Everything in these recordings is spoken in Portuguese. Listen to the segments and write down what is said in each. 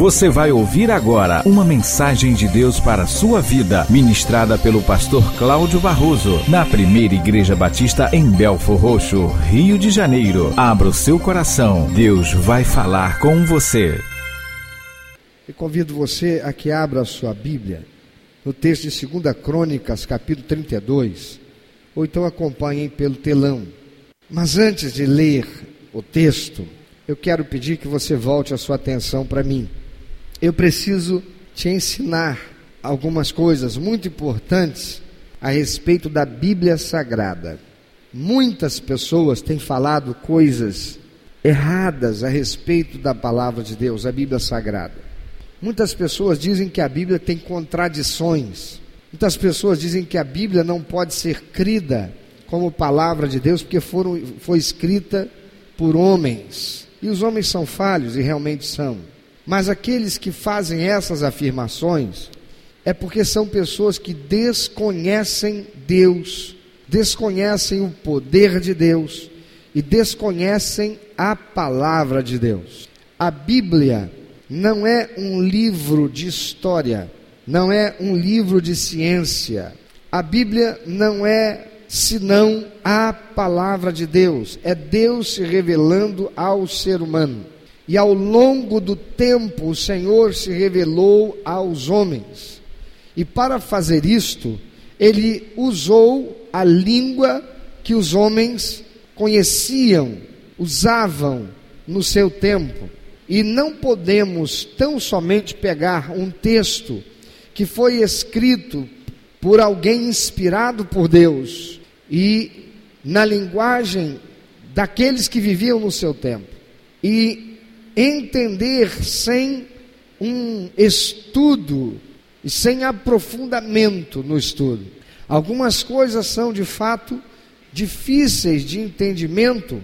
Você vai ouvir agora uma mensagem de Deus para a sua vida, ministrada pelo pastor Cláudio Barroso, na primeira Igreja Batista em Belfor Roxo, Rio de Janeiro. Abra o seu coração, Deus vai falar com você. Eu convido você a que abra a sua Bíblia no texto de 2 Crônicas, capítulo 32, ou então acompanhem pelo telão. Mas antes de ler o texto, eu quero pedir que você volte a sua atenção para mim. Eu preciso te ensinar algumas coisas muito importantes a respeito da Bíblia Sagrada. Muitas pessoas têm falado coisas erradas a respeito da palavra de Deus, a Bíblia Sagrada. Muitas pessoas dizem que a Bíblia tem contradições. Muitas pessoas dizem que a Bíblia não pode ser crida como palavra de Deus porque foram, foi escrita por homens. E os homens são falhos, e realmente são. Mas aqueles que fazem essas afirmações é porque são pessoas que desconhecem Deus, desconhecem o poder de Deus e desconhecem a palavra de Deus. A Bíblia não é um livro de história, não é um livro de ciência. A Bíblia não é senão a palavra de Deus. É Deus se revelando ao ser humano. E ao longo do tempo, o Senhor se revelou aos homens. E para fazer isto, ele usou a língua que os homens conheciam, usavam no seu tempo. E não podemos tão somente pegar um texto que foi escrito por alguém inspirado por Deus e na linguagem daqueles que viviam no seu tempo. E entender sem um estudo e sem aprofundamento no estudo. Algumas coisas são de fato difíceis de entendimento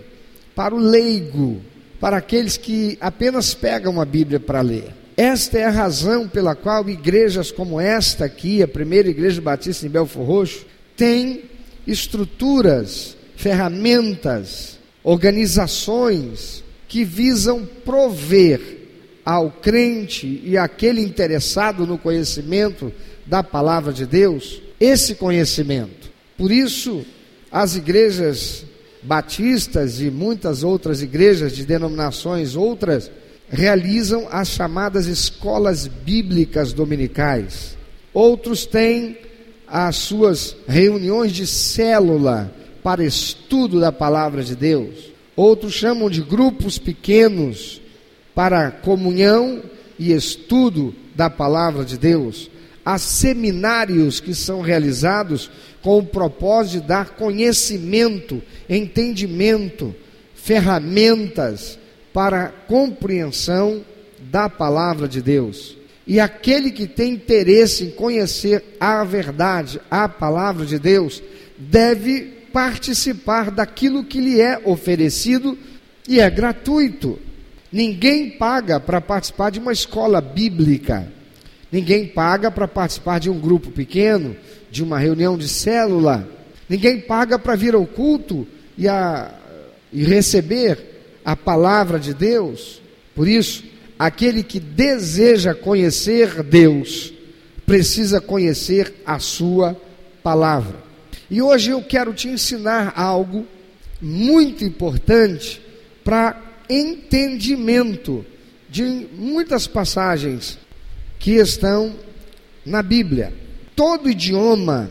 para o leigo, para aqueles que apenas pegam a Bíblia para ler. Esta é a razão pela qual igrejas como esta aqui, a primeira igreja batista em Belfor Roxo, tem estruturas, ferramentas, organizações que visam prover ao crente e àquele interessado no conhecimento da palavra de Deus esse conhecimento. Por isso, as igrejas batistas e muitas outras igrejas de denominações outras realizam as chamadas escolas bíblicas dominicais. Outros têm as suas reuniões de célula para estudo da palavra de Deus. Outros chamam de grupos pequenos para comunhão e estudo da palavra de Deus. Há seminários que são realizados com o propósito de dar conhecimento, entendimento, ferramentas para compreensão da palavra de Deus. E aquele que tem interesse em conhecer a verdade, a palavra de Deus, deve participar daquilo que lhe é oferecido e é gratuito. Ninguém paga para participar de uma escola bíblica. Ninguém paga para participar de um grupo pequeno, de uma reunião de célula. Ninguém paga para vir ao culto e, a, e receber a palavra de Deus. Por isso, aquele que deseja conhecer Deus precisa conhecer a Sua palavra. E hoje eu quero te ensinar algo muito importante para entendimento de muitas passagens que estão na Bíblia. Todo idioma,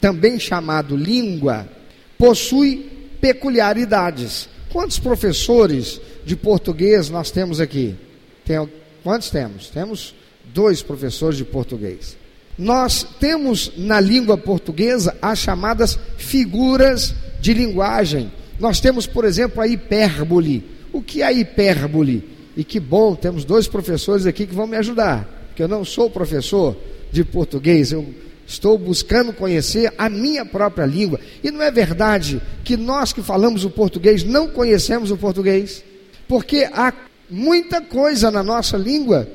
também chamado língua, possui peculiaridades. Quantos professores de português nós temos aqui? Tem, quantos temos? Temos dois professores de português. Nós temos na língua portuguesa as chamadas figuras de linguagem. Nós temos, por exemplo, a hipérbole. O que é hipérbole? E que bom, temos dois professores aqui que vão me ajudar, porque eu não sou professor de português, eu estou buscando conhecer a minha própria língua. E não é verdade que nós que falamos o português não conhecemos o português? Porque há muita coisa na nossa língua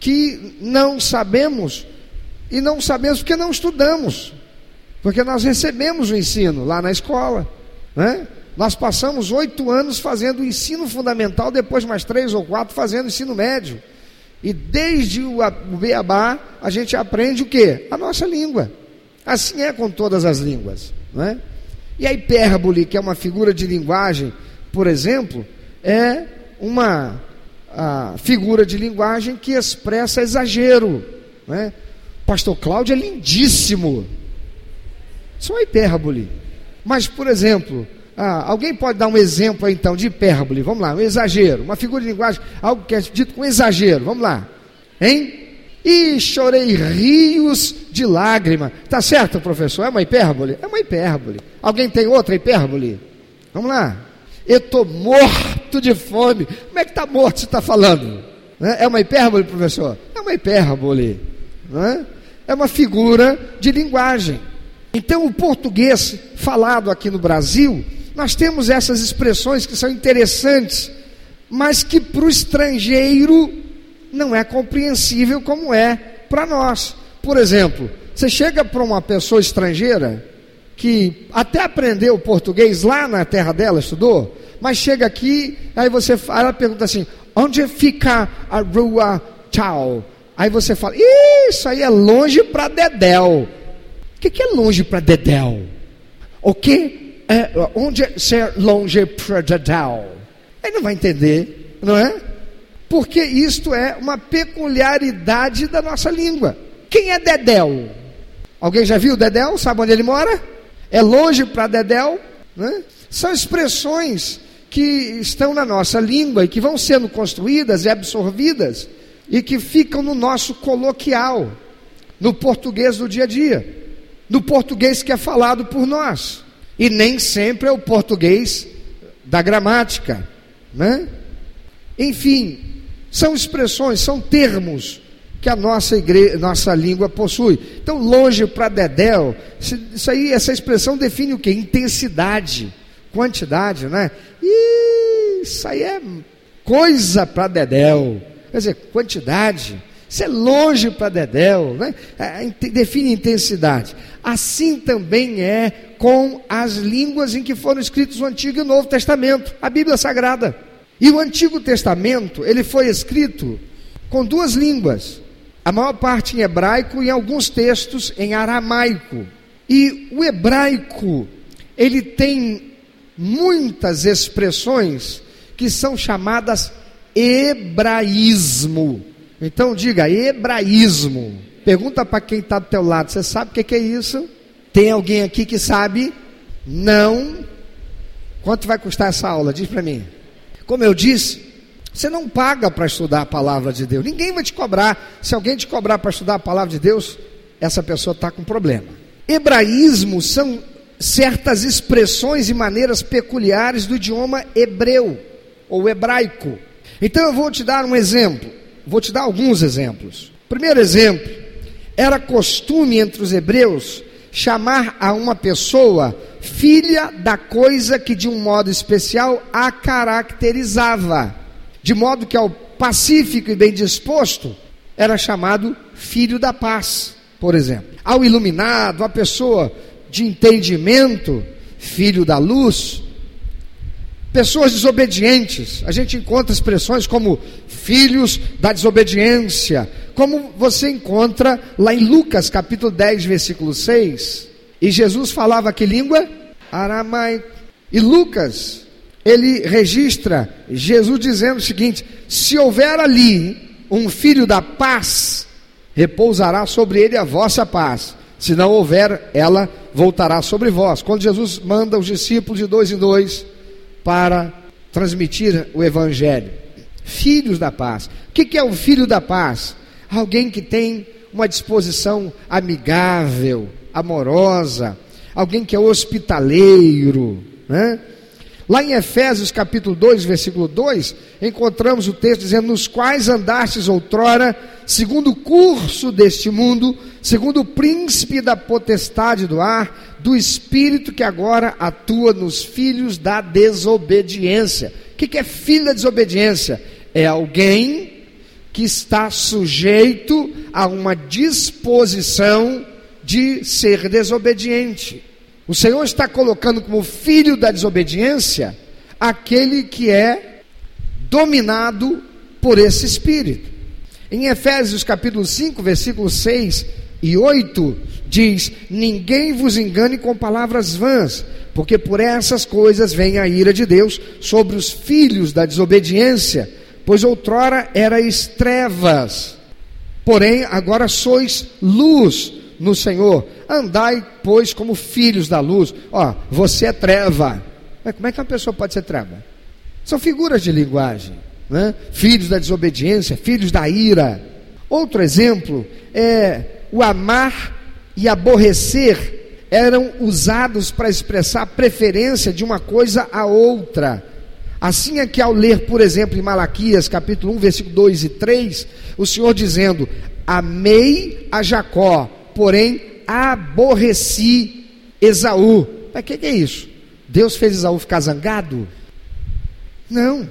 que não sabemos, e não sabemos porque não estudamos, porque nós recebemos o ensino lá na escola, né? Nós passamos oito anos fazendo o ensino fundamental, depois mais três ou quatro fazendo ensino médio. E desde o beabá a gente aprende o que? A nossa língua. Assim é com todas as línguas. Não é? E a hipérbole, que é uma figura de linguagem, por exemplo, é uma figura de linguagem que expressa exagero. Não é? Pastor Cláudio é lindíssimo. Isso é uma hipérbole. Mas, por exemplo, ah, alguém pode dar um exemplo então de hipérbole? Vamos lá, um exagero, uma figura de linguagem, algo que é dito com exagero. Vamos lá, hein? E chorei rios de lágrima. Tá certo, professor? É uma hipérbole? É uma hipérbole. Alguém tem outra hipérbole? Vamos lá. Eu estou morto de fome. Como é que está morto se está falando? Né? É uma hipérbole, professor? É uma hipérbole. É? É uma figura de linguagem. Então, o português falado aqui no Brasil, nós temos essas expressões que são interessantes, mas que para o estrangeiro não é compreensível como é para nós. Por exemplo, você chega para uma pessoa estrangeira que até aprendeu português lá na terra dela, estudou, mas chega aqui, aí você ela pergunta assim: onde fica a rua Tchau? Aí você fala: Isso aí é longe para Dedéu. O que, que é longe para Dedéu? O que é, onde é ser longe para Dedéu? Ele não vai entender, não é? Porque isto é uma peculiaridade da nossa língua. Quem é Dedéu? Alguém já viu Dedéu? Sabe onde ele mora? É longe para Dedéu? Né? São expressões que estão na nossa língua e que vão sendo construídas e absorvidas e que ficam no nosso coloquial, no português do dia a dia, no português que é falado por nós. E nem sempre é o português da gramática, né? Enfim, são expressões, são termos que a nossa igreja, nossa língua possui. Então, longe para Dedéu, isso aí, essa expressão define o que? Intensidade, quantidade, né? E isso aí é coisa para Dedéu. Quer dizer, quantidade. Isso é longe para Dedéu, né? É, define intensidade. Assim também é com as línguas em que foram escritos o Antigo e o Novo Testamento, a Bíblia Sagrada. E o Antigo Testamento, ele foi escrito com duas línguas, a maior parte em hebraico e alguns textos em aramaico. E o hebraico, ele tem muitas expressões que são chamadas hebraísmo. Então diga, hebraísmo. Pergunta para quem está do teu lado, você sabe o que, que é isso? Tem alguém aqui que sabe? Não. Quanto vai custar essa aula? Diz para mim. Como eu disse, você não paga para estudar a palavra de Deus. Ninguém vai te cobrar. Se alguém te cobrar para estudar a palavra de Deus, essa pessoa está com problema. Hebraísmo são certas expressões e maneiras peculiares do idioma hebreu ou hebraico. Então eu vou te dar um exemplo, vou te dar alguns exemplos. Primeiro exemplo, era costume entre os hebreus chamar a uma pessoa filha da coisa que de um modo especial a caracterizava, de modo que ao pacífico e bem disposto era chamado filho da paz, por exemplo. Ao iluminado, a pessoa de entendimento, filho da luz, Pessoas desobedientes, a gente encontra expressões como filhos da desobediência, como você encontra lá em Lucas capítulo 10, versículo 6. E Jesus falava que língua? Aramaico. E Lucas, ele registra Jesus dizendo o seguinte: se houver ali um filho da paz, repousará sobre ele a vossa paz. Se não houver, ela voltará sobre vós. Quando Jesus manda os discípulos de dois em dois para transmitir o Evangelho. Filhos da paz. O que é o filho da paz? Alguém que tem uma disposição amigável, amorosa, alguém que é hospitaleiro, né? Lá em Efésios capítulo 2, versículo 2, encontramos o texto dizendo: Nos quais andastes outrora, segundo o curso deste mundo, segundo o príncipe da potestade do ar, do espírito que agora atua nos filhos da desobediência. O que é filho da desobediência? É alguém que está sujeito a uma disposição de ser desobediente. O Senhor está colocando como filho da desobediência aquele que é dominado por esse espírito. Em Efésios capítulo 5, versículos 6 e 8, diz: Ninguém vos engane com palavras vãs, porque por essas coisas vem a ira de Deus sobre os filhos da desobediência, pois outrora erais trevas, porém agora sois luz no Senhor. Andai, pois, como filhos da luz. Ó, você é treva. Mas como é que uma pessoa pode ser treva? São figuras de linguagem. Né? Filhos da desobediência, filhos da ira. Outro exemplo é o amar e aborrecer eram usados para expressar preferência de uma coisa a outra. Assim é que ao ler, por exemplo, em Malaquias, capítulo 1, versículo 2 e 3, o Senhor dizendo: Amei a Jacó, porém aborreci Esaú. Mas o que, que é isso? Deus fez Esaú ficar zangado? Não.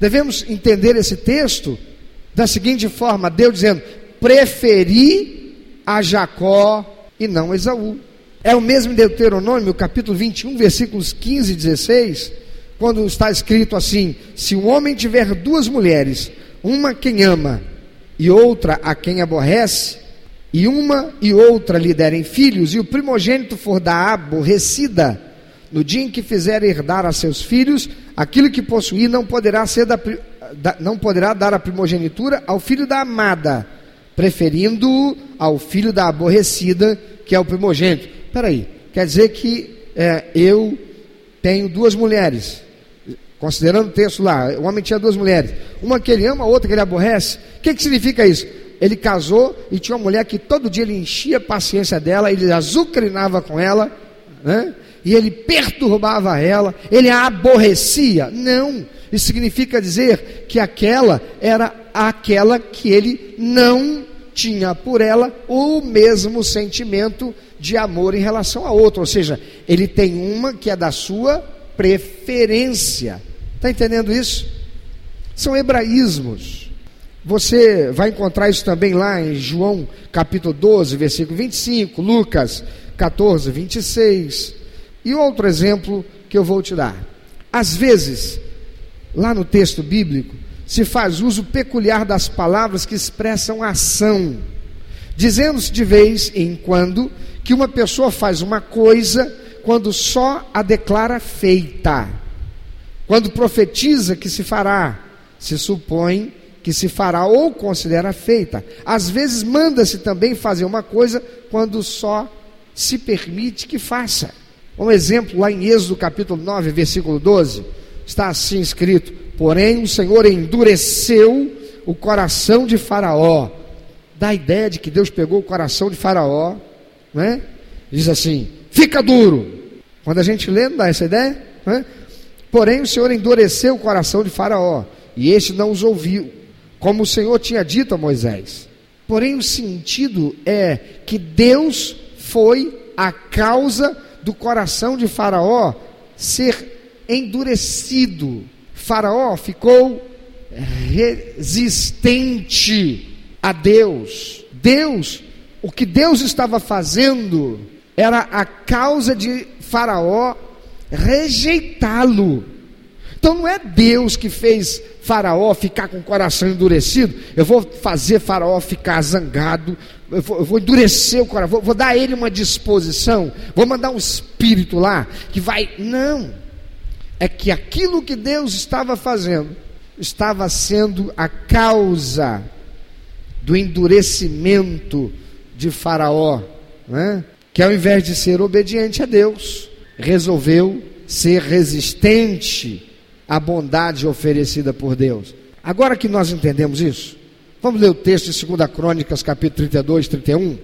Devemos entender esse texto da seguinte forma: Deus dizendo, preferi a Jacó e não Esaú. É o mesmo Deuteronômio, capítulo 21, versículos 15 e 16, quando está escrito assim: Se um homem tiver duas mulheres, uma quem ama e outra a quem aborrece, e uma e outra lhe derem filhos, e o primogênito for da aborrecida, no dia em que fizer herdar a seus filhos, aquilo que possuir não poderá ser da, da não poderá dar a primogenitura ao filho da amada, preferindo-o ao filho da aborrecida, que é o primogênito. Peraí, quer dizer que é, eu tenho duas mulheres, considerando o texto lá, o homem tinha duas mulheres, uma que ele ama, outra que ele aborrece. O que, que significa isso? ele casou e tinha uma mulher que todo dia ele enchia a paciência dela, ele azucrinava com ela, né? E ele perturbava ela, ele a aborrecia. Não, isso significa dizer que aquela era aquela que ele não tinha por ela o mesmo sentimento de amor em relação a outra, ou seja, ele tem uma que é da sua preferência. Está entendendo isso? São hebraísmos. Você vai encontrar isso também lá em João capítulo 12, versículo 25, Lucas 14, 26. E outro exemplo que eu vou te dar. Às vezes, lá no texto bíblico, se faz uso peculiar das palavras que expressam ação, dizendo-se de vez em quando que uma pessoa faz uma coisa quando só a declara feita. Quando profetiza que se fará, se supõe que se fará ou considera feita. Às vezes manda-se também fazer uma coisa quando só se permite que faça. Um exemplo lá em Êxodo capítulo 9, versículo 12, está assim escrito: Porém o Senhor endureceu o coração de Faraó. Dá a ideia de que Deus pegou o coração de Faraó, né? Diz assim: fica duro. Quando a gente lê, não dá essa ideia? Né? Porém o Senhor endureceu o coração de Faraó, e este não os ouviu como o Senhor tinha dito a Moisés. Porém, o sentido é que Deus foi a causa do coração de Faraó ser endurecido. Faraó ficou resistente a Deus. Deus, o que Deus estava fazendo era a causa de Faraó rejeitá-lo. Então não é Deus que fez Faraó ficar com o coração endurecido, eu vou fazer Faraó ficar zangado, eu vou, endurecer o coração, vou, vou dar a ele uma disposição, vou mandar um espírito lá que vai. Não, é que aquilo que Deus estava fazendo estava sendo a causa do endurecimento de Faraó, né? que ao invés de ser obediente a Deus, resolveu ser resistente a bondade oferecida por Deus. Agora que nós entendemos isso, vamos ler o texto de 2 Crônicas, capítulo 32, 31.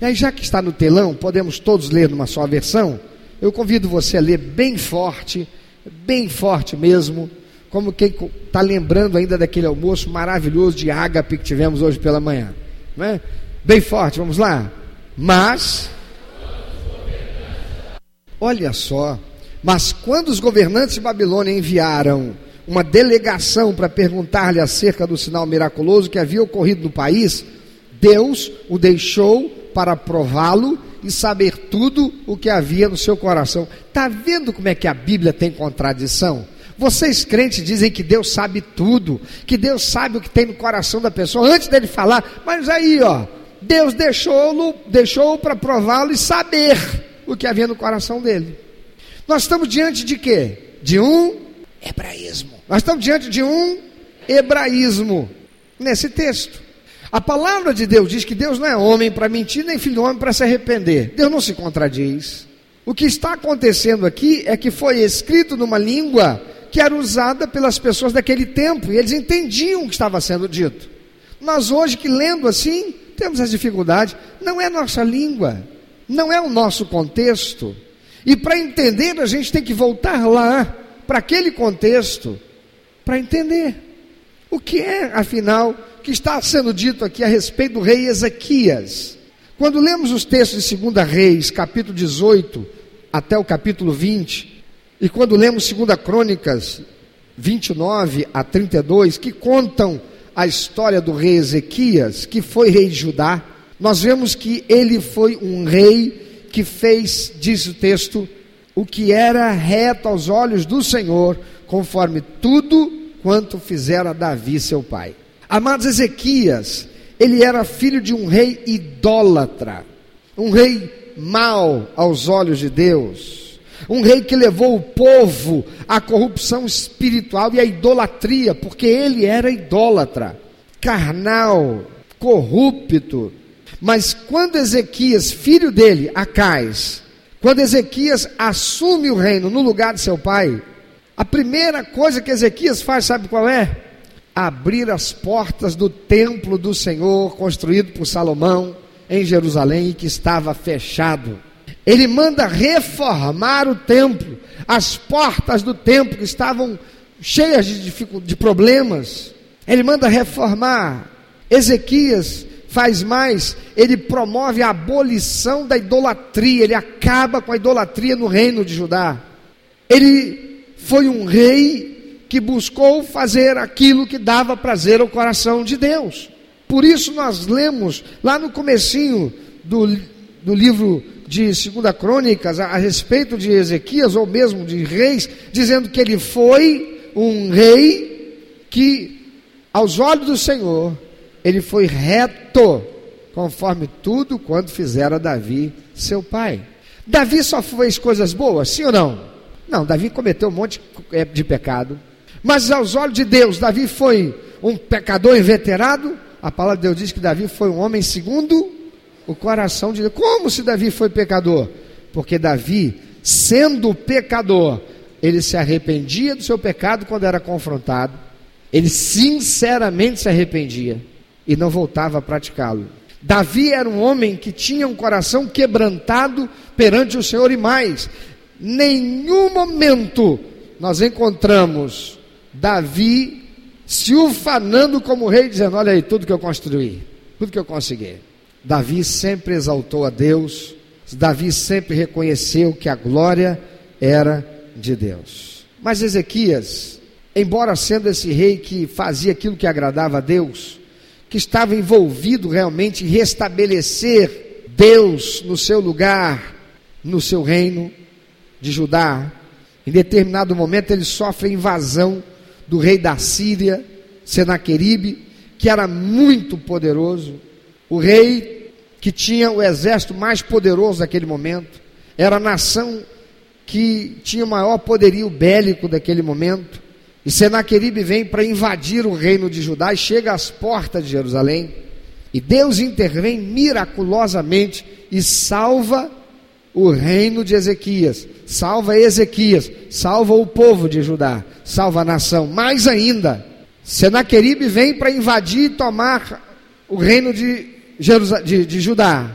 E aí, já que está no telão, podemos todos ler numa só versão. Eu convido você a ler bem forte, bem forte mesmo, como quem está lembrando ainda daquele almoço maravilhoso de ágape que tivemos hoje pela manhã. Não é? Bem forte, vamos lá. Mas, olha só, mas quando os governantes de Babilônia enviaram uma delegação para perguntar-lhe acerca do sinal miraculoso que havia ocorrido no país, Deus o deixou para prová-lo e saber tudo o que havia no seu coração. Está vendo como é que a Bíblia tem contradição? Vocês crentes dizem que Deus sabe tudo, que Deus sabe o que tem no coração da pessoa antes dele falar, mas aí, ó, Deus deixou-o deixou para prová-lo e saber o que havia no coração dele. Nós estamos diante de quê? De um hebraísmo. Nós estamos diante de um hebraísmo nesse texto. A palavra de Deus diz que Deus não é homem para mentir, nem filho de homem para se arrepender. Deus não se contradiz. O que está acontecendo aqui é que foi escrito numa língua que era usada pelas pessoas daquele tempo, e eles entendiam o que estava sendo dito. Nós hoje que lendo assim, temos as dificuldades, não é nossa língua, não é o nosso contexto. E para entender, a gente tem que voltar lá, para aquele contexto, para entender o que é, afinal, que está sendo dito aqui a respeito do rei Ezequias. Quando lemos os textos de 2 Reis, capítulo 18 até o capítulo 20, e quando lemos 2 Crônicas 29 a 32, que contam a história do rei Ezequias, que foi rei de Judá, nós vemos que ele foi um rei que fez, diz o texto, o que era reto aos olhos do Senhor, conforme tudo quanto fizera Davi seu pai. Amados Ezequias, ele era filho de um rei idólatra, um rei mau aos olhos de Deus um rei que levou o povo à corrupção espiritual e à idolatria, porque ele era idólatra, carnal, corrupto. Mas quando Ezequias, filho dele, Acais, quando Ezequias assume o reino no lugar de seu pai, a primeira coisa que Ezequias faz, sabe qual é? Abrir as portas do templo do Senhor, construído por Salomão em Jerusalém, que estava fechado. Ele manda reformar o templo, as portas do templo que estavam cheias de, de problemas. Ele manda reformar. Ezequias faz mais, ele promove a abolição da idolatria, ele acaba com a idolatria no reino de Judá. Ele foi um rei que buscou fazer aquilo que dava prazer ao coração de Deus. Por isso nós lemos lá no comecinho do, do livro de Segunda Crônicas a, a respeito de Ezequias, ou mesmo de reis, dizendo que ele foi um rei que, aos olhos do Senhor, ele foi reto, conforme tudo quanto fizera Davi, seu pai. Davi só fez coisas boas, sim ou não? Não, Davi cometeu um monte de pecado. Mas aos olhos de Deus, Davi foi um pecador inveterado. A palavra de Deus diz que Davi foi um homem segundo o coração de Deus. Como se Davi foi pecador? Porque Davi, sendo pecador, ele se arrependia do seu pecado quando era confrontado, ele sinceramente se arrependia e não voltava a praticá-lo. Davi era um homem que tinha um coração quebrantado perante o Senhor e mais, nenhum momento nós encontramos Davi se ufanando como rei, dizendo: Olha aí, tudo que eu construí, tudo que eu consegui. Davi sempre exaltou a Deus, Davi sempre reconheceu que a glória era de Deus. Mas Ezequias, embora sendo esse rei que fazia aquilo que agradava a Deus, que estava envolvido realmente em restabelecer Deus no seu lugar, no seu reino de Judá, em determinado momento ele sofre a invasão do rei da Síria, Senaqueribe, que era muito poderoso. O rei que tinha o exército mais poderoso daquele momento, era a nação que tinha o maior poderio bélico daquele momento. E Senaqueribe vem para invadir o reino de Judá e chega às portas de Jerusalém. E Deus intervém miraculosamente e salva o reino de Ezequias, salva Ezequias, salva o povo de Judá, salva a nação. Mais ainda, Senaqueribe vem para invadir e tomar o reino de de, de Judá.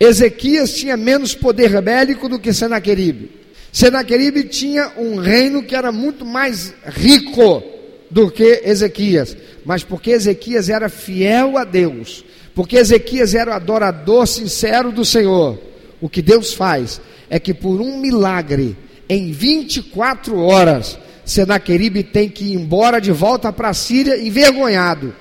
Ezequias tinha menos poder bélico do que Senaqueribe. Senaqueribe tinha um reino que era muito mais rico do que Ezequias, mas porque Ezequias era fiel a Deus, porque Ezequias era o adorador sincero do Senhor, o que Deus faz é que por um milagre, em 24 horas, Senaqueribe tem que ir embora de volta para a Síria envergonhado.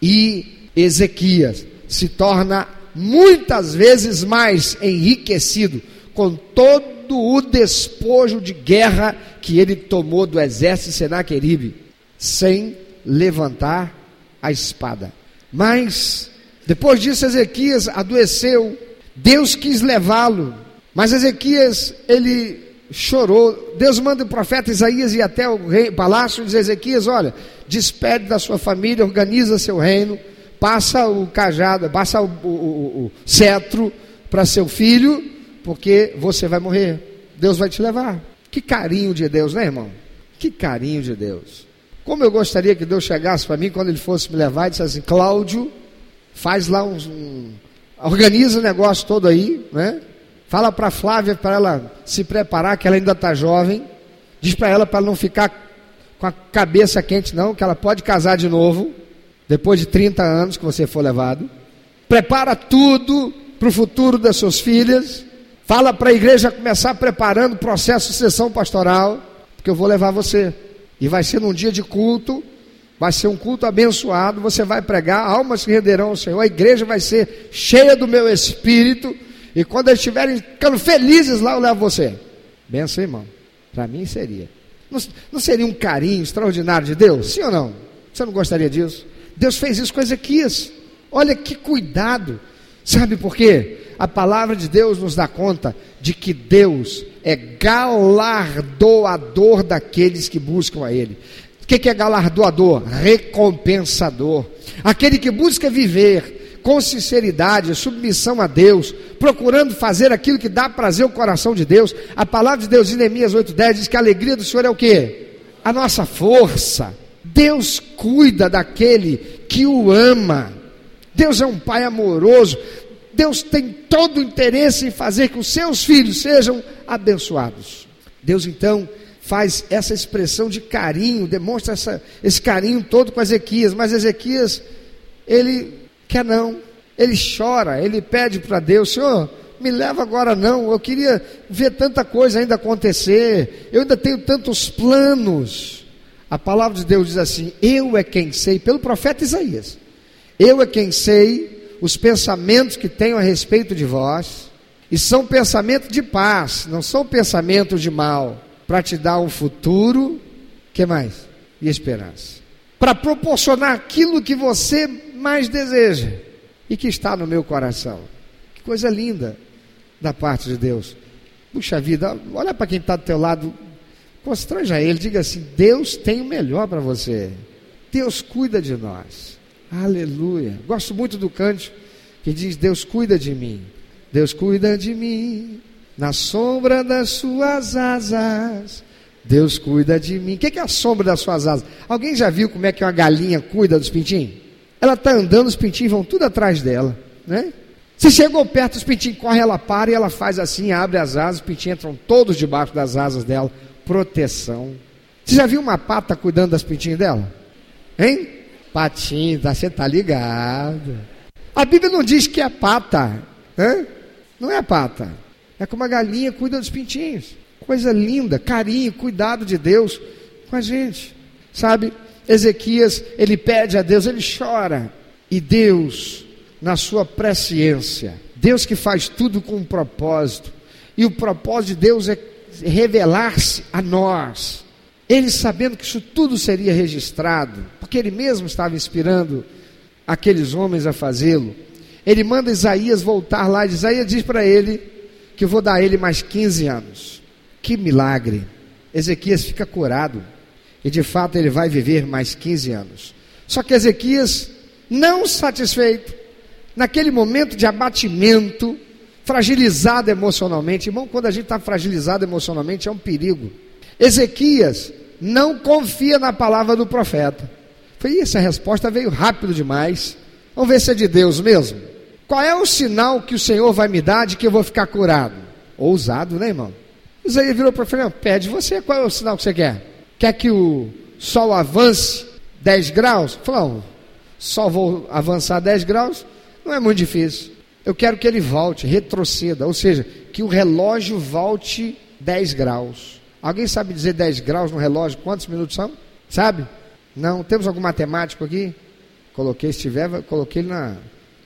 E Ezequias se torna muitas vezes mais enriquecido com todo o despojo de guerra que ele tomou do exército de Senaqueribe sem levantar a espada. Mas, depois disso, Ezequias adoeceu, Deus quis levá-lo, mas Ezequias, ele chorou. Deus manda o profeta Isaías ir até o rei, palácio e diz: Ezequias, olha, despede da sua família, organiza seu reino, passa o cajado, passa o, o, o, o cetro para seu filho, porque você vai morrer. Deus vai te levar. Que carinho de Deus, né, irmão? Que carinho de Deus. Como eu gostaria que Deus chegasse para mim quando ele fosse me levar e dissesse assim: Cláudio, faz lá um, um organiza o negócio todo aí, né? Fala para Flávia para ela se preparar, que ela ainda está jovem. Diz para ela para não ficar com a cabeça quente, não, que ela pode casar de novo, depois de 30 anos que você for levado. Prepara tudo para o futuro das suas filhas. Fala para a igreja começar preparando o processo de sucessão pastoral, porque eu vou levar você. E vai ser num dia de culto, vai ser um culto abençoado. Você vai pregar, almas se renderão ao Senhor. A igreja vai ser cheia do meu espírito e quando eles estiverem ficando felizes lá, eu levo você. Benção, irmão. Para mim seria. Não, não, seria um carinho extraordinário de Deus? Sim ou não? Você não gostaria disso? Deus fez isso com Ezequias. Olha que cuidado. Sabe por quê? A palavra de Deus nos dá conta de que Deus é galardoador daqueles que buscam a Ele. O que é galardoador? Recompensador. Aquele que busca viver com sinceridade, submissão a Deus, procurando fazer aquilo que dá prazer ao coração de Deus. A palavra de Deus em Neemias 8,10 diz que a alegria do Senhor é o que? A nossa força. Deus cuida daquele que o ama. Deus é um pai amoroso. Deus tem todo o interesse em fazer que os seus filhos sejam abençoados. Deus então faz essa expressão de carinho, demonstra essa, esse carinho todo com Ezequias, mas Ezequias, ele Quer não. Ele chora, ele pede para Deus: Senhor, me leva agora não. Eu queria ver tanta coisa ainda acontecer. Eu ainda tenho tantos planos. A palavra de Deus diz assim: Eu é quem sei, pelo profeta Isaías. Eu é quem sei os pensamentos que tenho a respeito de vós, e são pensamentos de paz, não são pensamentos de mal, para te dar um futuro, que mais? E esperança. Para proporcionar aquilo que você mais deseja e que está no meu coração. Que coisa linda da parte de Deus. Puxa vida, olha para quem está do teu lado, constranja ele, diga assim: Deus tem o melhor para você. Deus cuida de nós. Aleluia. Gosto muito do cântico que diz: Deus cuida de mim. Deus cuida de mim. Na sombra das suas asas. Deus cuida de mim. O que é a sombra das suas asas? Alguém já viu como é que uma galinha cuida dos pintinhos? Ela está andando, os pintinhos vão tudo atrás dela, né? Se chegou perto, os pintinhos correm, ela para e ela faz assim, abre as asas, os pintinhos entram todos debaixo das asas dela. Proteção. Você já viu uma pata cuidando das pintinhas dela? Hein? Patinho, tá, você tá ligado. A Bíblia não diz que é pata. Hein? Não é pata. É como a galinha cuida dos pintinhos. Coisa linda, carinho, cuidado de Deus com a gente. Sabe? Ezequias, ele pede a Deus, ele chora. E Deus, na sua presciência, Deus que faz tudo com um propósito, e o propósito de Deus é revelar-se a nós. Ele sabendo que isso tudo seria registrado, porque ele mesmo estava inspirando aqueles homens a fazê-lo. Ele manda Isaías voltar lá, e Isaías diz para ele que vou dar a ele mais 15 anos. Que milagre! Ezequias fica curado. E de fato ele vai viver mais 15 anos. Só que Ezequias, não satisfeito, naquele momento de abatimento, fragilizado emocionalmente, irmão, quando a gente está fragilizado emocionalmente é um perigo. Ezequias não confia na palavra do profeta. Foi isso, a resposta veio rápido demais. Vamos ver se é de Deus mesmo. Qual é o sinal que o Senhor vai me dar de que eu vou ficar curado? Ousado, né, irmão? Isaías virou para o profeta, pede você, qual é o sinal que você quer? Quer que o sol avance 10 graus? Falou, só vou avançar 10 graus? Não é muito difícil. Eu quero que ele volte, retroceda, ou seja, que o relógio volte 10 graus. Alguém sabe dizer 10 graus no relógio? Quantos minutos são? Sabe? Não? Temos algum matemático aqui? Coloquei, se tiver, coloquei na,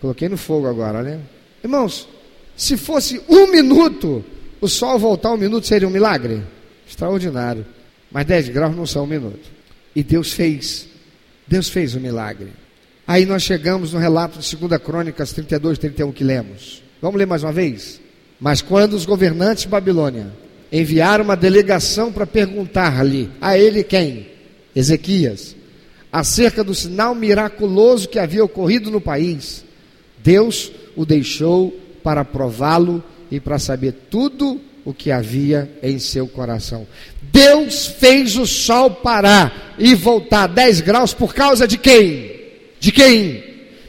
coloquei no fogo agora, né? Irmãos, se fosse um minuto, o sol voltar um minuto seria um milagre? Extraordinário. Mas 10 graus não são um minuto. E Deus fez. Deus fez o milagre. Aí nós chegamos no relato de 2 Crônicas 32, 31 que lemos. Vamos ler mais uma vez? Mas quando os governantes de Babilônia enviaram uma delegação para perguntar-lhe a ele quem? Ezequias, acerca do sinal miraculoso que havia ocorrido no país, Deus o deixou para prová-lo e para saber tudo o que havia em seu coração. Deus fez o sol parar e voltar 10 graus por causa de quem? De quem?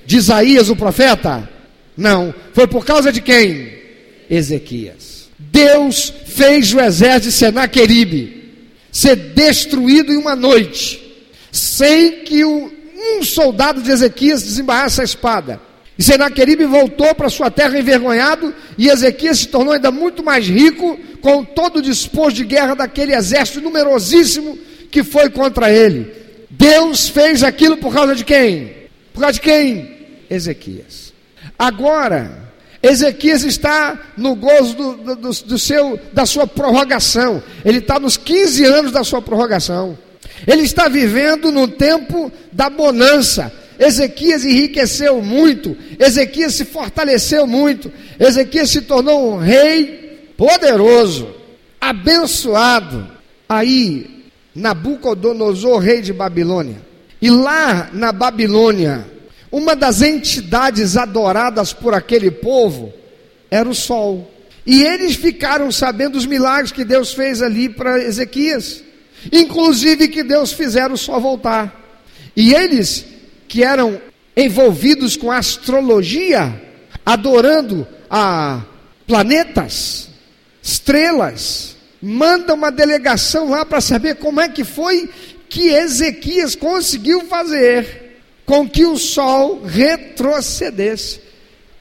De Isaías, o profeta? Não. Foi por causa de quem? Ezequias. Deus fez o exército de Senaqueribe ser destruído em uma noite, sem que um soldado de Ezequias desembarrasse a espada. E Senaqueribe voltou para sua terra envergonhado, e Ezequias se tornou ainda muito mais rico com todo o disposto de guerra daquele exército numerosíssimo que foi contra ele. Deus fez aquilo por causa de quem? Por causa de quem? Ezequias. Agora, Ezequias está no gozo do, do, do, do seu, da sua prorrogação. Ele está nos 15 anos da sua prorrogação. Ele está vivendo no tempo da bonança Ezequias enriqueceu muito, Ezequias se fortaleceu muito, Ezequias se tornou um rei poderoso, abençoado. Aí, Nabucodonosor, rei de Babilônia, e lá na Babilônia, uma das entidades adoradas por aquele povo era o sol. E eles ficaram sabendo os milagres que Deus fez ali para Ezequias, inclusive que Deus fizera o sol voltar. E eles que eram envolvidos com astrologia, adorando a planetas, estrelas, manda uma delegação lá para saber como é que foi que Ezequias conseguiu fazer com que o sol retrocedesse.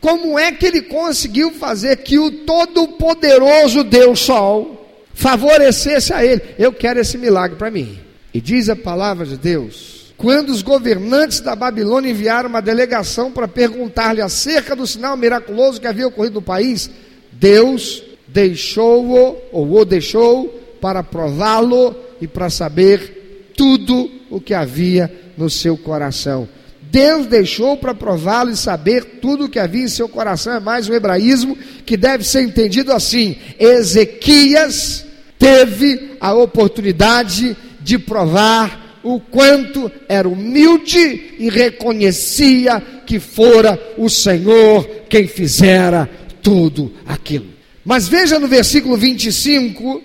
Como é que ele conseguiu fazer que o todo-poderoso Deus Sol favorecesse a ele? Eu quero esse milagre para mim. E diz a palavra de Deus quando os governantes da Babilônia enviaram uma delegação para perguntar-lhe acerca do sinal miraculoso que havia ocorrido no país, Deus deixou-o, ou o deixou, para prová-lo e para saber tudo o que havia no seu coração. Deus deixou para prová-lo e saber tudo o que havia em seu coração. É mais um hebraísmo que deve ser entendido assim: Ezequias teve a oportunidade de provar o quanto era humilde e reconhecia que fora o Senhor quem fizera tudo aquilo. Mas veja no versículo 25,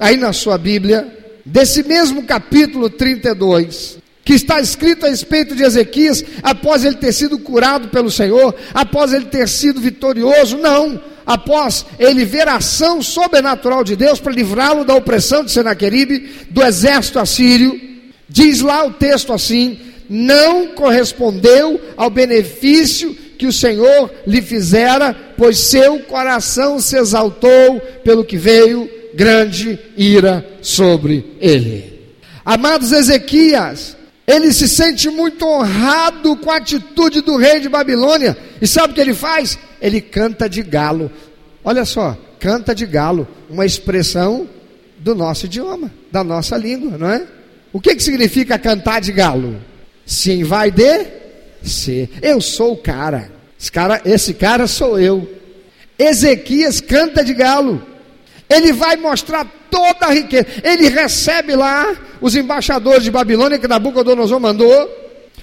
aí na sua Bíblia, desse mesmo capítulo 32, que está escrito a respeito de Ezequias, após ele ter sido curado pelo Senhor, após ele ter sido vitorioso, não, após ele ver a ação sobrenatural de Deus para livrá-lo da opressão de Senaqueribe, do exército assírio, Diz lá o texto assim: não correspondeu ao benefício que o Senhor lhe fizera, pois seu coração se exaltou pelo que veio grande ira sobre ele. Amados Ezequias, ele se sente muito honrado com a atitude do rei de Babilônia, e sabe o que ele faz? Ele canta de galo. Olha só, canta de galo, uma expressão do nosso idioma, da nossa língua, não é? O que, que significa cantar de galo? De ser. Eu sou o cara. Esse, cara. esse cara sou eu. Ezequias canta de galo. Ele vai mostrar toda a riqueza. Ele recebe lá os embaixadores de Babilônia que Nabucodonosor mandou.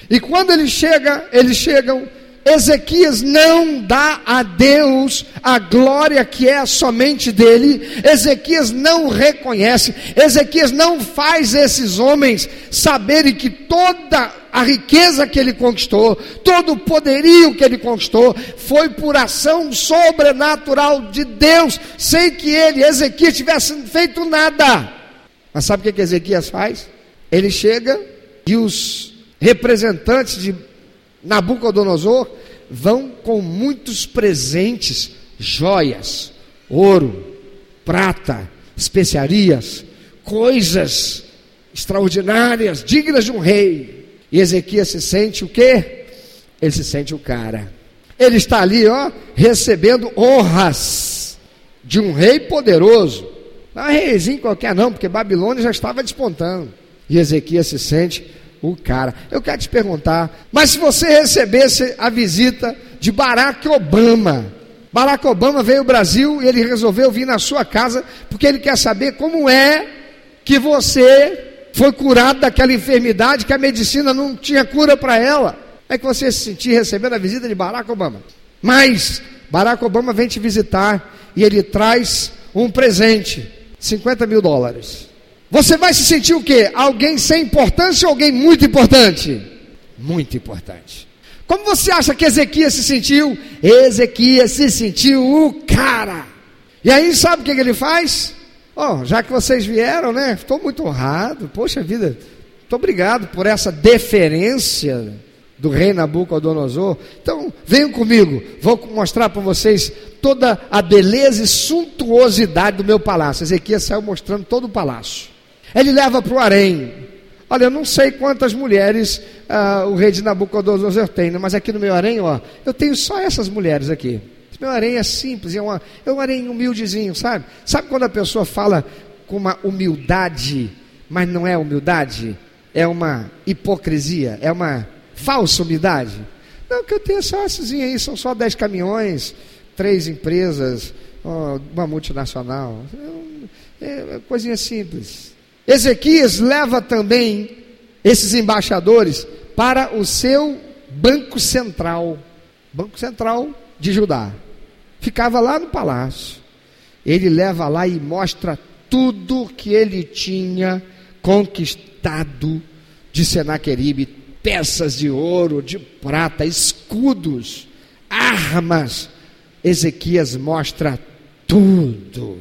E quando ele chega, eles chegam Ezequias não dá a Deus a glória que é somente dele, Ezequias não reconhece, Ezequias não faz esses homens saberem que toda a riqueza que ele conquistou, todo o poderio que ele conquistou, foi por ação sobrenatural de Deus, sem que ele, Ezequias, tivesse feito nada. Mas sabe o que, que Ezequias faz? Ele chega e os representantes de Nabucodonosor vão com muitos presentes, joias, ouro, prata, especiarias, coisas extraordinárias, dignas de um rei. E Ezequias se sente o quê? Ele se sente o cara. Ele está ali, ó, recebendo honras de um rei poderoso. Não é reizinho qualquer não, porque Babilônia já estava despontando. E Ezequias se sente o cara. Eu quero te perguntar, mas se você recebesse a visita de Barack Obama, Barack Obama veio ao Brasil e ele resolveu vir na sua casa porque ele quer saber como é que você foi curado daquela enfermidade que a medicina não tinha cura para ela. É que você se sentia recebendo a visita de Barack Obama? Mas Barack Obama vem te visitar e ele traz um presente: 50 mil dólares. Você vai se sentir o quê? Alguém sem importância ou alguém muito importante? Muito importante. Como você acha que Ezequias se sentiu? Ezequias se sentiu o cara. E aí, sabe o que ele faz? Oh, já que vocês vieram, né? Estou muito honrado. Poxa vida, muito obrigado por essa deferência do rei Nabucodonosor. Então, venham comigo, vou mostrar para vocês toda a beleza e suntuosidade do meu palácio. Ezequias saiu mostrando todo o palácio. Ele leva para o harém. Olha, eu não sei quantas mulheres ah, o rei de Nabucodonosor tem, né? mas aqui no meu harém, ó, eu tenho só essas mulheres aqui. Esse meu harém é simples, é, uma, é um harém humildezinho, sabe? Sabe quando a pessoa fala com uma humildade, mas não é humildade? É uma hipocrisia, é uma falsa humildade? Não, que eu tenho só essas aí, são só dez caminhões, três empresas, uma multinacional. É, é coisinha simples. Ezequias leva também esses embaixadores para o seu banco central, banco central de Judá. Ficava lá no palácio. Ele leva lá e mostra tudo que ele tinha conquistado de Senaqueribe, peças de ouro, de prata, escudos, armas. Ezequias mostra tudo,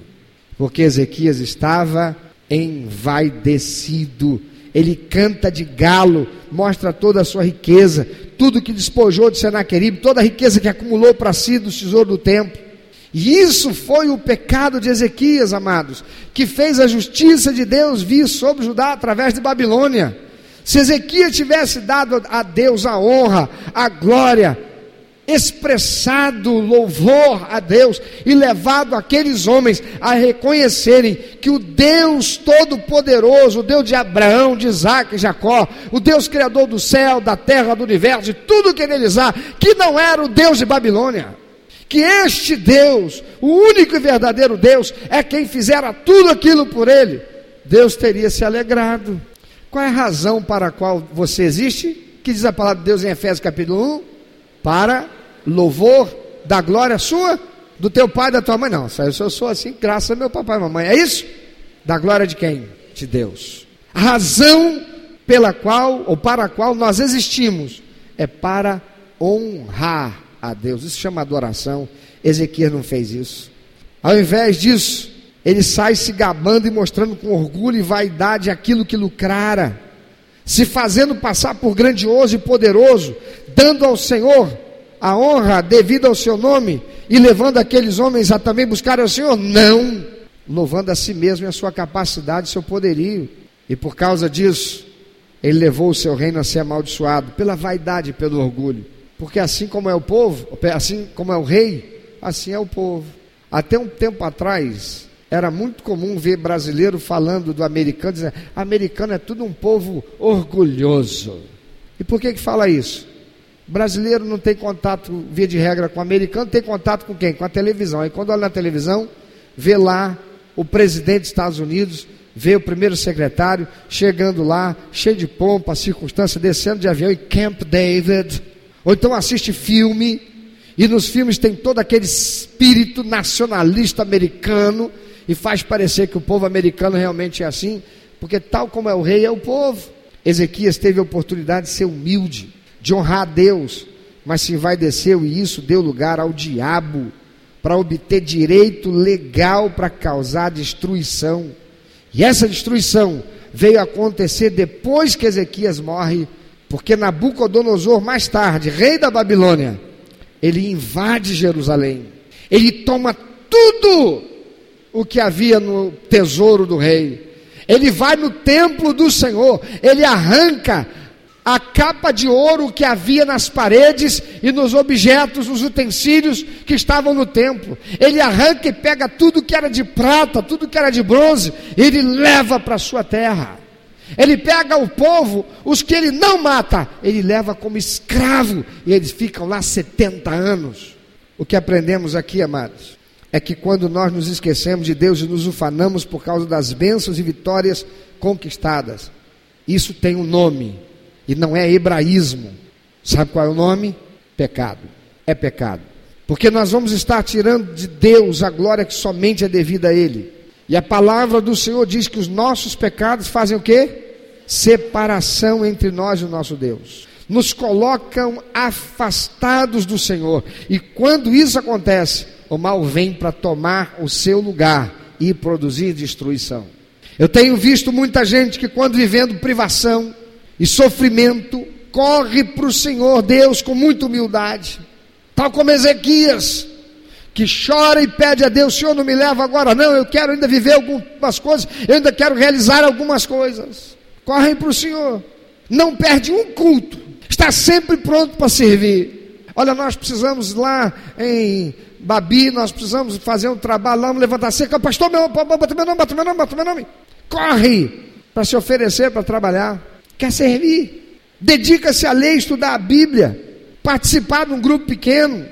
porque Ezequias estava envaidecido. Ele canta de galo, mostra toda a sua riqueza, tudo que despojou de Senaqueribe, toda a riqueza que acumulou para si do tesouro do templo. E isso foi o pecado de Ezequias, amados, que fez a justiça de Deus vir sobre Judá através de Babilônia. Se Ezequias tivesse dado a Deus a honra, a glória, expressado louvor a Deus e levado aqueles homens a reconhecerem que o Deus Todo-Poderoso, o Deus de Abraão, de Isaac e Jacó, o Deus Criador do céu, da terra, do universo, de tudo que neles há, que não era o Deus de Babilônia. Que este Deus, o único e verdadeiro Deus, é quem fizera tudo aquilo por ele. Deus teria se alegrado. Qual é a razão para a qual você existe? Que diz a palavra de Deus em Efésios capítulo 1? Para louvor da glória sua, do teu pai e da tua mãe. Não, eu sou assim, graças ao meu papai e mamãe. É isso? Da glória de quem? De Deus. A razão pela qual ou para a qual nós existimos é para honrar a Deus. Isso chama adoração. Ezequiel não fez isso. Ao invés disso, ele sai se gabando e mostrando com orgulho e vaidade aquilo que lucrara se fazendo passar por grandioso e poderoso, dando ao Senhor a honra devida ao seu nome e levando aqueles homens a também buscar o Senhor? Não, louvando a si mesmo e a sua capacidade, seu poderio. E por causa disso, ele levou o seu reino a ser amaldiçoado pela vaidade e pelo orgulho. Porque assim como é o povo, assim como é o rei, assim é o povo. Até um tempo atrás, era muito comum ver brasileiro falando do americano, dizendo: americano é tudo um povo orgulhoso. E por que que fala isso? Brasileiro não tem contato, via de regra, com o americano, tem contato com quem? Com a televisão. Aí quando olha na televisão, vê lá o presidente dos Estados Unidos, vê o primeiro secretário chegando lá, cheio de pompa, circunstância, descendo de avião em Camp David. Ou então assiste filme, e nos filmes tem todo aquele espírito nacionalista americano e faz parecer que o povo americano realmente é assim, porque tal como é o rei, é o povo. Ezequias teve a oportunidade de ser humilde, de honrar a Deus, mas se envaideceu e isso deu lugar ao diabo para obter direito legal para causar destruição. E essa destruição veio acontecer depois que Ezequias morre, porque Nabucodonosor, mais tarde, rei da Babilônia, ele invade Jerusalém, ele toma tudo o que havia no tesouro do rei. Ele vai no templo do Senhor, ele arranca a capa de ouro que havia nas paredes e nos objetos, nos utensílios que estavam no templo. Ele arranca e pega tudo que era de prata, tudo que era de bronze, e ele leva para a sua terra. Ele pega o povo, os que ele não mata, ele leva como escravo, e eles ficam lá 70 anos. O que aprendemos aqui, amados, é que quando nós nos esquecemos de Deus e nos ufanamos por causa das bênçãos e vitórias conquistadas, isso tem um nome e não é hebraísmo. Sabe qual é o nome? Pecado. É pecado. Porque nós vamos estar tirando de Deus a glória que somente é devida a Ele. E a palavra do Senhor diz que os nossos pecados fazem o quê? Separação entre nós e o nosso Deus. Nos colocam afastados do Senhor. E quando isso acontece, o mal vem para tomar o seu lugar e produzir destruição. Eu tenho visto muita gente que, quando vivendo privação, e sofrimento, corre para o Senhor Deus com muita humildade, tal como Ezequias, que chora e pede a Deus: Senhor, não me leva agora, não, eu quero ainda viver algumas coisas, eu ainda quero realizar algumas coisas. Correm para o Senhor, não perde um culto, está sempre pronto para servir. Olha, nós precisamos lá em Babi, nós precisamos fazer um trabalho lá, vamos levantar seca, pastor, meu, bota meu nome, bota meu nome, bota meu nome. Corre para se oferecer para trabalhar quer servir. Dedica-se a ler, estudar a Bíblia, participar de um grupo pequeno,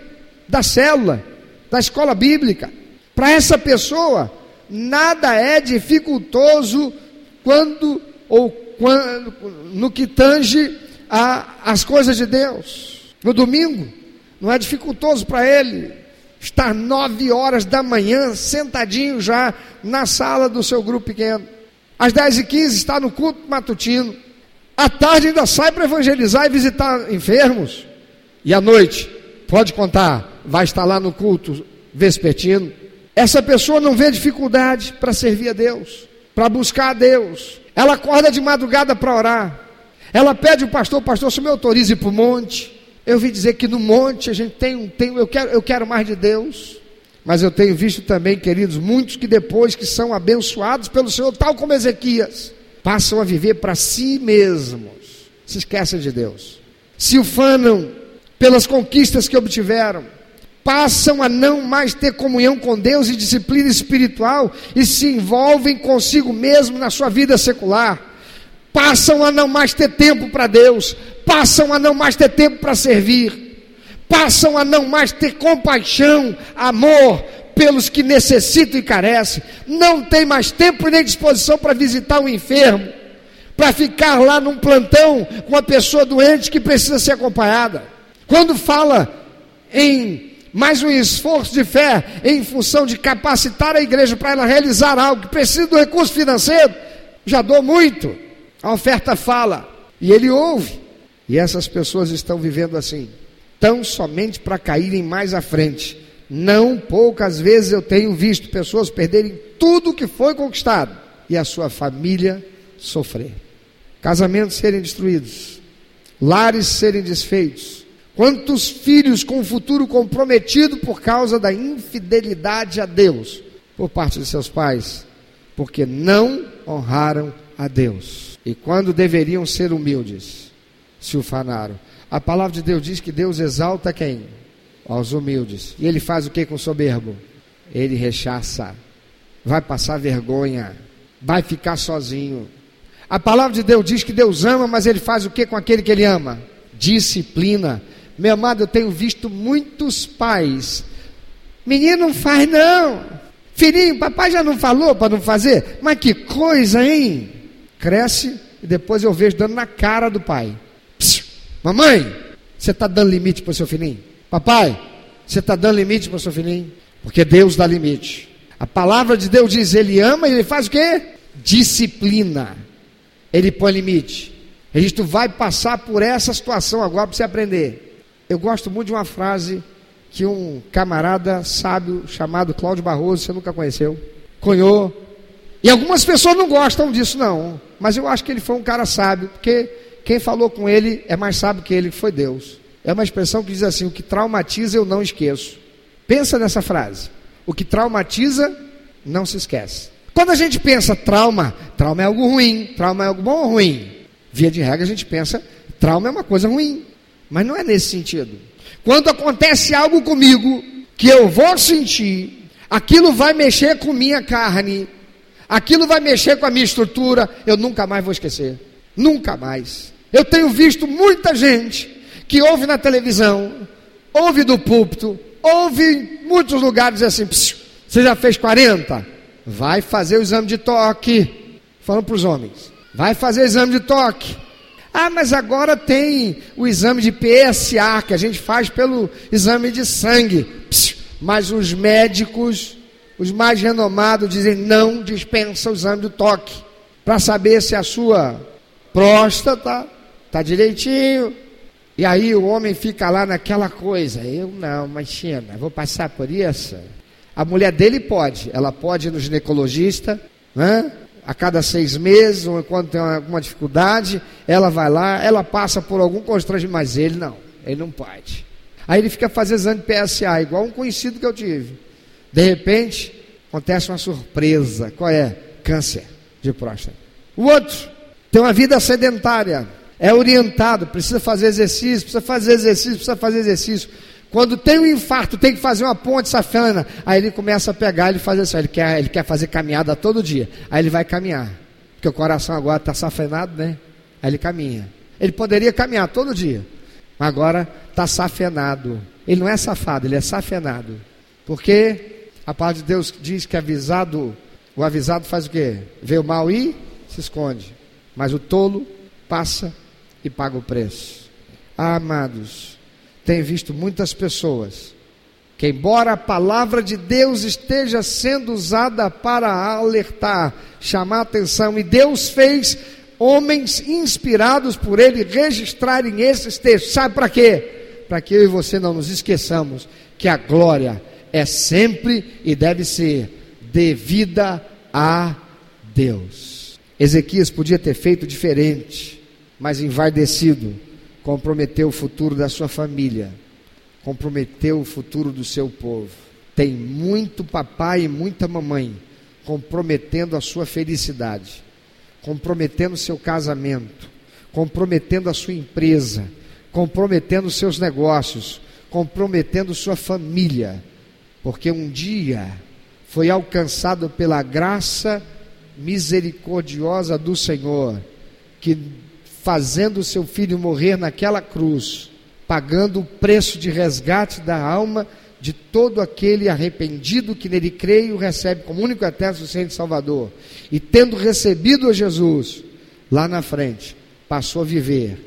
da célula, da escola bíblica. Para essa pessoa, nada é dificultoso quando ou quando, no que tange a, as coisas de Deus. No domingo, não é dificultoso para ele estar nove horas da manhã sentadinho já na sala do seu grupo pequeno. Às dez e quinze está no culto matutino. À tarde ainda sai para evangelizar e visitar enfermos. E à noite, pode contar, vai estar lá no culto vespertino. Essa pessoa não vê dificuldade para servir a Deus, para buscar a Deus. Ela acorda de madrugada para orar. Ela pede o pastor, pastor, se me autorize para o monte. Eu vi dizer que no monte a gente tem, tem eu, quero, eu quero mais de Deus. Mas eu tenho visto também, queridos, muitos que depois que são abençoados pelo Senhor, tal como Ezequias, passam a viver para si mesmos, se esquecem de Deus, se ufanam pelas conquistas que obtiveram, passam a não mais ter comunhão com Deus e disciplina espiritual e se envolvem consigo mesmo na sua vida secular, passam a não mais ter tempo para Deus, passam a não mais ter tempo para servir, passam a não mais ter compaixão, amor, pelos que necessitam e carecem, não tem mais tempo nem disposição para visitar um enfermo, para ficar lá num plantão com uma pessoa doente que precisa ser acompanhada. Quando fala em mais um esforço de fé em função de capacitar a igreja para ela realizar algo que precisa do recurso financeiro, já dou muito. A oferta fala e ele ouve. E essas pessoas estão vivendo assim, tão somente para caírem mais à frente não poucas vezes eu tenho visto pessoas perderem tudo que foi conquistado e a sua família sofrer. Casamentos serem destruídos, lares serem desfeitos. Quantos filhos com o futuro comprometido por causa da infidelidade a Deus por parte de seus pais, porque não honraram a Deus. E quando deveriam ser humildes, se ufanaram. A palavra de Deus diz que Deus exalta quem? Aos humildes. E ele faz o que com o soberbo? Ele rechaça, vai passar vergonha, vai ficar sozinho. A palavra de Deus diz que Deus ama, mas ele faz o que com aquele que ele ama? Disciplina. Meu amado, eu tenho visto muitos pais. Menino, não faz não. Filhinho, papai já não falou para não fazer? Mas que coisa, hein? Cresce e depois eu vejo dando na cara do pai. Psiu, mamãe, você está dando limite para o seu filhinho? Papai, você está dando limite para o seu filhinho? Porque Deus dá limite. A palavra de Deus diz: Ele ama e ele faz o quê? Disciplina. Ele põe limite. A gente vai passar por essa situação agora para você aprender. Eu gosto muito de uma frase que um camarada sábio chamado Cláudio Barroso, você nunca conheceu, cunhou. E algumas pessoas não gostam disso, não. Mas eu acho que ele foi um cara sábio, porque quem falou com ele é mais sábio que ele, que foi Deus. É uma expressão que diz assim: o que traumatiza eu não esqueço. Pensa nessa frase. O que traumatiza não se esquece. Quando a gente pensa trauma, trauma é algo ruim, trauma é algo bom ou ruim? Via de regra a gente pensa Trauma é uma coisa ruim, mas não é nesse sentido. Quando acontece algo comigo que eu vou sentir, aquilo vai mexer com minha carne, aquilo vai mexer com a minha estrutura, eu nunca mais vou esquecer. Nunca mais. Eu tenho visto muita gente que ouve na televisão, ouve do púlpito, ouve em muitos lugares assim: você já fez 40? Vai fazer o exame de toque. Falando para os homens: vai fazer o exame de toque. Ah, mas agora tem o exame de PSA que a gente faz pelo exame de sangue. mas os médicos, os mais renomados, dizem não dispensa o exame de toque para saber se a sua próstata está direitinho. E aí o homem fica lá naquela coisa. Eu não, mas China, vou passar por isso. A mulher dele pode, ela pode ir no ginecologista, né? a cada seis meses, ou quando tem alguma dificuldade, ela vai lá, ela passa por algum constrangimento, mas ele não, ele não pode. Aí ele fica fazendo exame de PSA, igual um conhecido que eu tive. De repente, acontece uma surpresa. Qual é? Câncer de próstata. O outro tem uma vida sedentária, é orientado, precisa fazer exercício, precisa fazer exercício, precisa fazer exercício. Quando tem um infarto, tem que fazer uma ponte safana. Aí ele começa a pegar, ele faz assim, ele quer, ele quer fazer caminhada todo dia. Aí ele vai caminhar. Porque o coração agora está safenado, né? Aí ele caminha. Ele poderia caminhar todo dia. Mas agora está safenado. Ele não é safado, ele é safenado. Porque a palavra de Deus diz que avisado, o avisado faz o quê? Vê o mal e se esconde. Mas o tolo passa e paga o preço. Ah, amados, tenho visto muitas pessoas que, embora a palavra de Deus esteja sendo usada para alertar, chamar atenção, e Deus fez homens inspirados por Ele registrarem esses textos, sabe para quê? Para que eu e você não nos esqueçamos que a glória é sempre e deve ser devida a Deus. Ezequias podia ter feito diferente, mas envaidecido comprometeu o futuro da sua família, comprometeu o futuro do seu povo. Tem muito papai e muita mamãe comprometendo a sua felicidade, comprometendo seu casamento, comprometendo a sua empresa, comprometendo seus negócios, comprometendo sua família, porque um dia foi alcançado pela graça misericordiosa do Senhor, que fazendo o seu filho morrer naquela cruz, pagando o preço de resgate da alma de todo aquele arrependido que nele crê e o recebe como único eterno suficiente Salvador. E tendo recebido a Jesus, lá na frente, passou a viver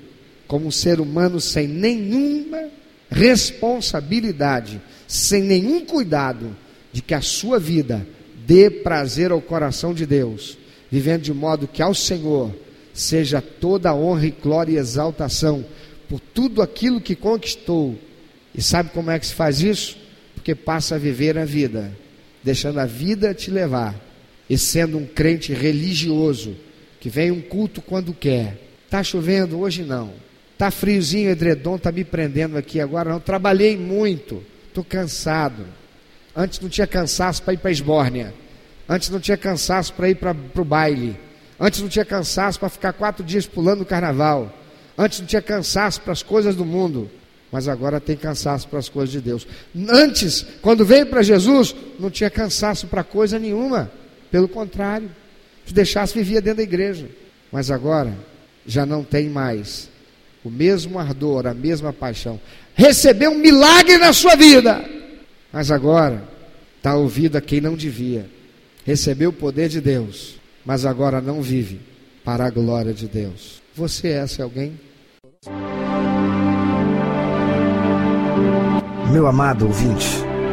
como um ser humano sem nenhuma responsabilidade, sem nenhum cuidado de que a sua vida dê prazer ao coração de Deus, vivendo de modo que ao Senhor seja toda honra e glória e exaltação por tudo aquilo que conquistou. E sabe como é que se faz isso? Porque passa a viver a vida, deixando a vida te levar, e sendo um crente religioso, que vem um culto quando quer. Está chovendo? Hoje não. Está friozinho, edredom está me prendendo aqui agora não. Trabalhei muito, estou cansado. Antes não tinha cansaço para ir para a esbórnia. Antes não tinha cansaço para ir para o baile. Antes não tinha cansaço para ficar quatro dias pulando o carnaval. Antes não tinha cansaço para as coisas do mundo. Mas agora tem cansaço para as coisas de Deus. Antes, quando veio para Jesus, não tinha cansaço para coisa nenhuma. Pelo contrário, se deixasse, vivia dentro da igreja. Mas agora, já não tem mais o mesmo ardor, a mesma paixão. Recebeu um milagre na sua vida. Mas agora, está ouvido a quem não devia. Recebeu o poder de Deus mas agora não vive para a glória de Deus. Você é esse alguém? Meu amado ouvinte,